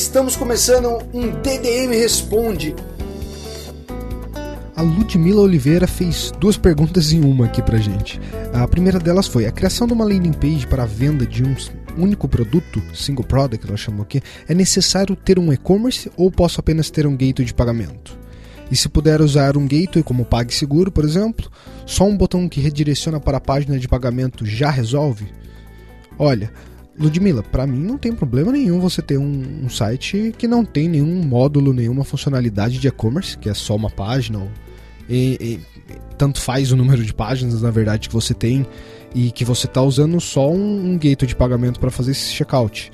Estamos começando um DDM Responde. A Ludmila Oliveira fez duas perguntas em uma aqui pra gente. A primeira delas foi: a criação de uma landing page para a venda de um único produto, single product, ela chamou aqui, é necessário ter um e-commerce ou posso apenas ter um gateway de pagamento? E se puder usar um gateway como PagSeguro, por exemplo, só um botão que redireciona para a página de pagamento já resolve? Olha, Ludmila, para mim não tem problema nenhum você ter um, um, site que não tem nenhum módulo, nenhuma funcionalidade de e-commerce, que é só uma página. Ou, e, e, tanto faz o número de páginas, na verdade, que você tem e que você está usando só um, um gateway de pagamento para fazer esse checkout.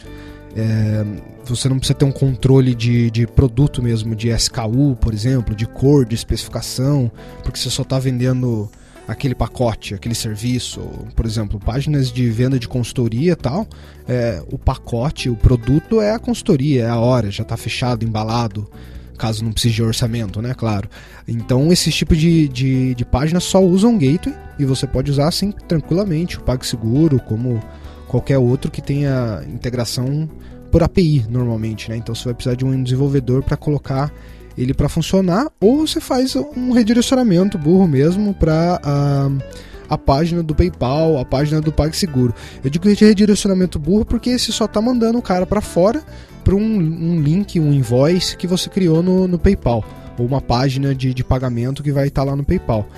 É, você não precisa ter um controle de, de produto mesmo, de SKU, por exemplo, de cor, de especificação, porque você só está vendendo aquele pacote, aquele serviço, por exemplo, páginas de venda de consultoria e tal, é, o pacote, o produto é a consultoria, é a hora, já está fechado, embalado, caso não precise de orçamento, né? Claro. Então, esse tipo de, de, de página só usam gateway e você pode usar assim tranquilamente o PagSeguro, como qualquer outro que tenha integração por API normalmente, né? Então você vai precisar de um desenvolvedor para colocar ele para funcionar, ou você faz um redirecionamento burro mesmo para a, a página do PayPal, a página do PagSeguro. Eu digo redirecionamento burro porque esse só está mandando o cara para fora para um, um, link, um invoice que você criou no, no PayPal, ou uma página de, de pagamento que vai estar tá lá no PayPal.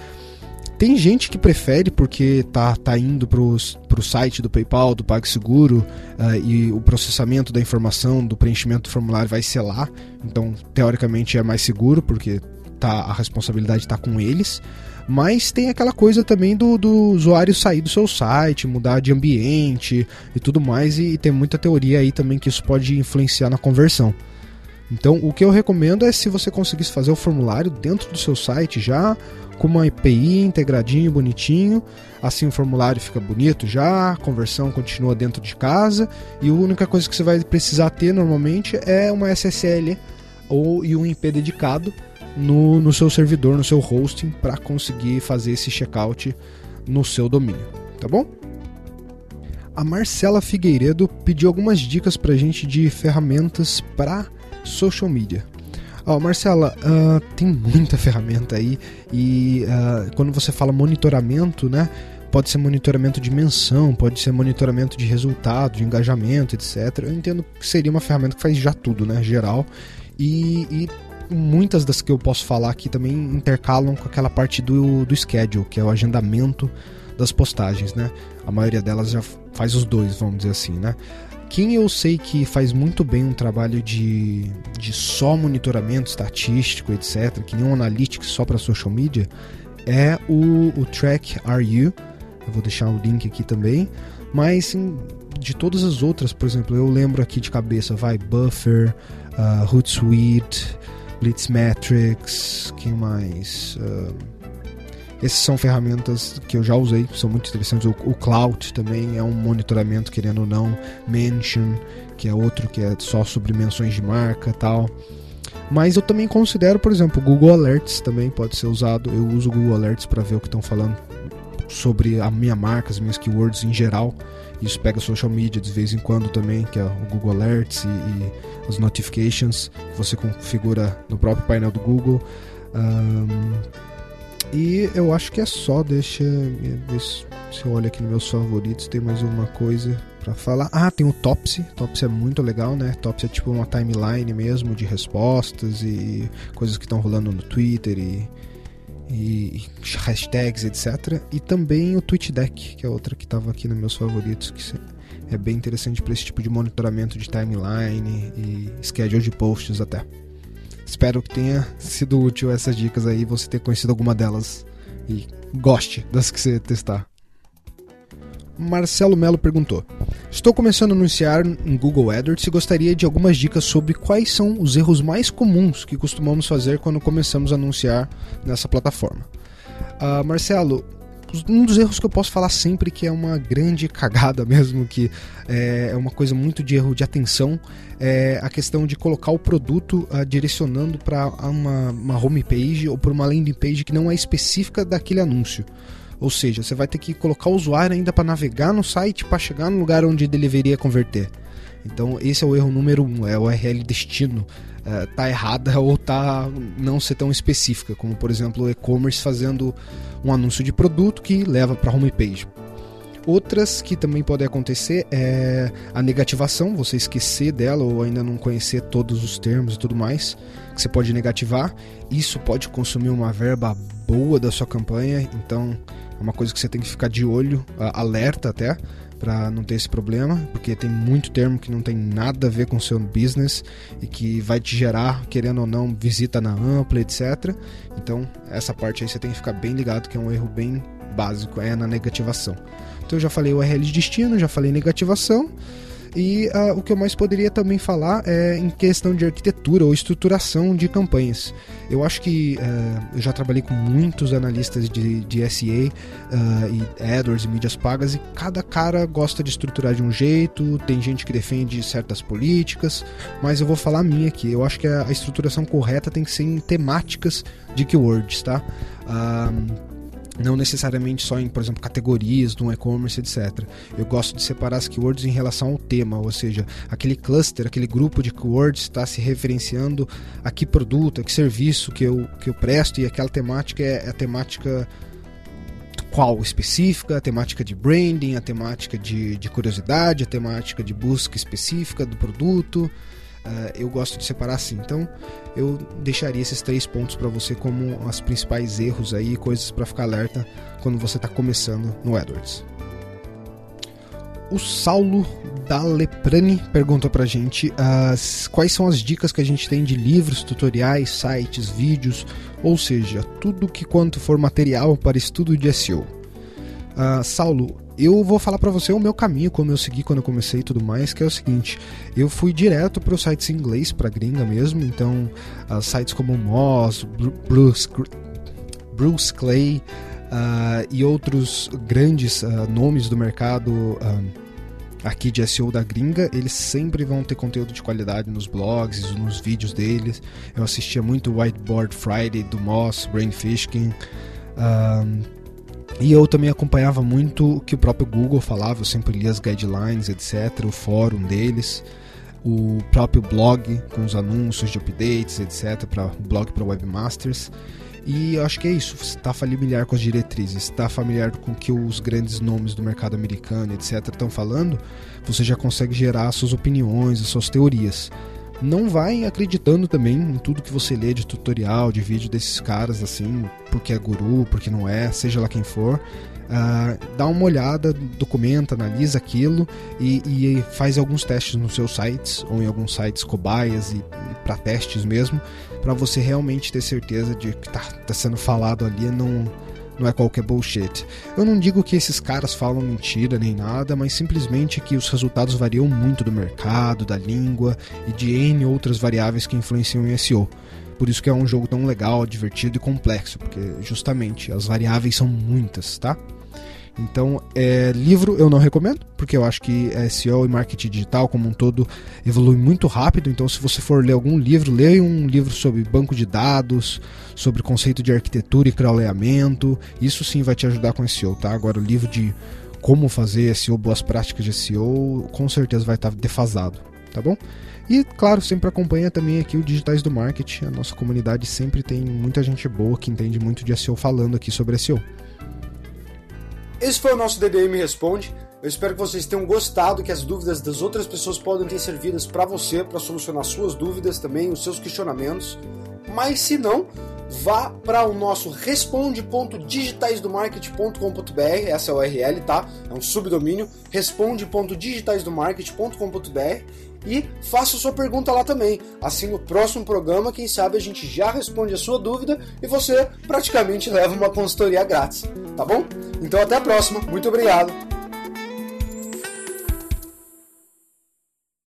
Tem gente que prefere porque tá, tá indo para o site do PayPal, do PagSeguro, uh, e o processamento da informação, do preenchimento do formulário vai ser lá. Então, teoricamente é mais seguro porque tá, a responsabilidade está com eles. Mas tem aquela coisa também do, do usuário sair do seu site, mudar de ambiente e tudo mais, e, e tem muita teoria aí também que isso pode influenciar na conversão. Então, o que eu recomendo é se você conseguisse fazer o formulário dentro do seu site já, com uma API integradinho, bonitinho. Assim o formulário fica bonito já, a conversão continua dentro de casa e a única coisa que você vai precisar ter normalmente é uma SSL ou e um IP dedicado no, no seu servidor, no seu hosting, para conseguir fazer esse checkout no seu domínio, tá bom? A Marcela Figueiredo pediu algumas dicas para gente de ferramentas para social media. Oh, Marcela, uh, tem muita ferramenta aí e uh, quando você fala monitoramento, né? Pode ser monitoramento de menção, pode ser monitoramento de resultado, de engajamento, etc. Eu entendo que seria uma ferramenta que faz já tudo, né? Geral. E, e muitas das que eu posso falar aqui também intercalam com aquela parte do, do schedule, que é o agendamento das postagens, né? A maioria delas já faz os dois, vamos dizer assim, né? Quem eu sei que faz muito bem um trabalho de, de só monitoramento estatístico, etc., que nem um analytics só para social media, é o, o Track RU. Eu vou deixar o link aqui também. Mas de todas as outras, por exemplo, eu lembro aqui de cabeça, vai Buffer, uh, Hootsuite, Blitzmetrics, quem mais? Uh, essas são ferramentas que eu já usei, são muito interessantes. O, o Cloud também é um monitoramento, querendo ou não. Mention, que é outro que é só sobre menções de marca tal. Mas eu também considero, por exemplo, o Google Alerts também pode ser usado. Eu uso o Google Alerts para ver o que estão falando sobre a minha marca, as minhas keywords em geral. Isso pega social media de vez em quando também, que é o Google Alerts e, e as notifications você configura no próprio painel do Google. Um, e eu acho que é só, deixa ver se eu olho aqui nos meus favoritos, tem mais alguma coisa para falar. Ah, tem o Topsy. Topsy é muito legal, né? Topsy é tipo uma timeline mesmo de respostas e coisas que estão rolando no Twitter e, e, hashtags, etc. E também o TweetDeck, que é outra que estava aqui nos meus favoritos, que é bem interessante para esse tipo de monitoramento de timeline e schedule de posts até. Espero que tenha sido útil essas dicas aí, você ter conhecido alguma delas e goste das que você testar. Marcelo Melo perguntou: Estou começando a anunciar em Google AdWords e gostaria de algumas dicas sobre quais são os erros mais comuns que costumamos fazer quando começamos a anunciar nessa plataforma. Uh, Marcelo, um dos erros que eu posso falar sempre que é uma grande cagada mesmo, que é, é uma coisa muito de erro de atenção, é a questão de colocar o produto uh, direcionando para uma, uma homepage ou para uma landing page que não é específica daquele anúncio. Ou seja, você vai ter que colocar o usuário ainda para navegar no site para chegar no lugar onde ele deveria converter. Então esse é o erro número um, é o URL destino é, tá errada ou tá não ser tão específica, como por exemplo o e-commerce fazendo um anúncio de produto que leva para homepage. Outras que também podem acontecer é a negativação, você esquecer dela ou ainda não conhecer todos os termos e tudo mais, que você pode negativar. Isso pode consumir uma verba boa da sua campanha, então é uma coisa que você tem que ficar de olho, alerta até, para não ter esse problema, porque tem muito termo que não tem nada a ver com o seu business e que vai te gerar, querendo ou não, visita na ampla, etc. Então, essa parte aí você tem que ficar bem ligado, que é um erro bem básico, é na negativação. Então, eu já falei URL de destino, já falei negativação. E uh, o que eu mais poderia também falar é em questão de arquitetura ou estruturação de campanhas. Eu acho que uh, eu já trabalhei com muitos analistas de, de SEA uh, e AdWords e mídias pagas e cada cara gosta de estruturar de um jeito, tem gente que defende certas políticas, mas eu vou falar a minha aqui. Eu acho que a, a estruturação correta tem que ser em temáticas de keywords, tá? Uh, não necessariamente só em, por exemplo, categorias do e-commerce, etc. Eu gosto de separar as keywords em relação ao tema, ou seja, aquele cluster, aquele grupo de keywords está se referenciando a que produto, a que serviço que eu, que eu presto e aquela temática é, é a temática qual específica, a temática de branding, a temática de, de curiosidade, a temática de busca específica do produto. Uh, eu gosto de separar assim. Então, eu deixaria esses três pontos para você como os principais erros aí, coisas para ficar alerta quando você está começando no AdWords. O Saulo da Leprani perguntou pra gente uh, quais são as dicas que a gente tem de livros, tutoriais, sites, vídeos, ou seja, tudo que quanto for material para estudo de SEO. Uh, ah, Saulo, eu vou falar para você o meu caminho, como eu segui quando eu comecei e tudo mais, que é o seguinte: eu fui direto para os sites em inglês, para gringa mesmo, então uh, sites como Moz, Bruce, Bruce Clay uh, e outros grandes uh, nomes do mercado aqui de SEO da gringa, eles sempre vão ter conteúdo de qualidade nos blogs, nos vídeos deles. Eu assistia muito Whiteboard Friday do Moss, Brain Fishkin. E eu também acompanhava muito o que o próprio Google falava, eu sempre lia as guidelines, etc., o fórum deles, o próprio blog com os anúncios de updates, etc., para blog para webmasters. E eu acho que é isso, está familiar com as diretrizes, está familiar com o que os grandes nomes do mercado americano, etc., estão falando, você já consegue gerar suas opiniões, as suas teorias não vai acreditando também em tudo que você lê de tutorial, de vídeo desses caras, assim, porque é guru, porque não é, seja lá quem for. Uh, dá uma olhada, documenta, analisa aquilo e, e, faz alguns testes nos seus sites ou em alguns sites cobaias e, e para testes mesmo, para você realmente ter certeza de que está tá sendo falado ali não não é qualquer bullshit. Eu não digo que esses caras falam mentira nem nada, mas simplesmente que os resultados variam muito do mercado, da língua e de N outras variáveis que influenciam em SEO. Por isso que é um jogo tão legal, divertido e complexo, porque justamente as variáveis são muitas, tá? Então, é, livro eu não recomendo, porque eu acho que SEO e marketing digital como um todo evolui muito rápido. Então, se você for ler algum livro, leia um livro sobre banco de dados, sobre conceito de arquitetura e crawleamento. Isso sim vai te ajudar com SEO, tá? Agora, o livro de como fazer SEO, boas práticas de SEO, com certeza vai estar defasado, tá bom? E, claro, sempre acompanha também aqui o Digitais do Marketing. A nossa comunidade sempre tem muita gente boa que entende muito de SEO falando aqui sobre SEO. Esse foi o nosso DDM Responde. Eu espero que vocês tenham gostado, que as dúvidas das outras pessoas podem ter servidas para você, para solucionar suas dúvidas também, os seus questionamentos. Mas se não, vá para o nosso responde.digitaisdomarket.com.br, essa é a URL, tá? É um subdomínio, responde.digitaisdomarket.com.br e faça sua pergunta lá também. Assim, no próximo programa, quem sabe a gente já responde a sua dúvida e você praticamente leva uma consultoria grátis, tá bom? Então até a próxima, muito obrigado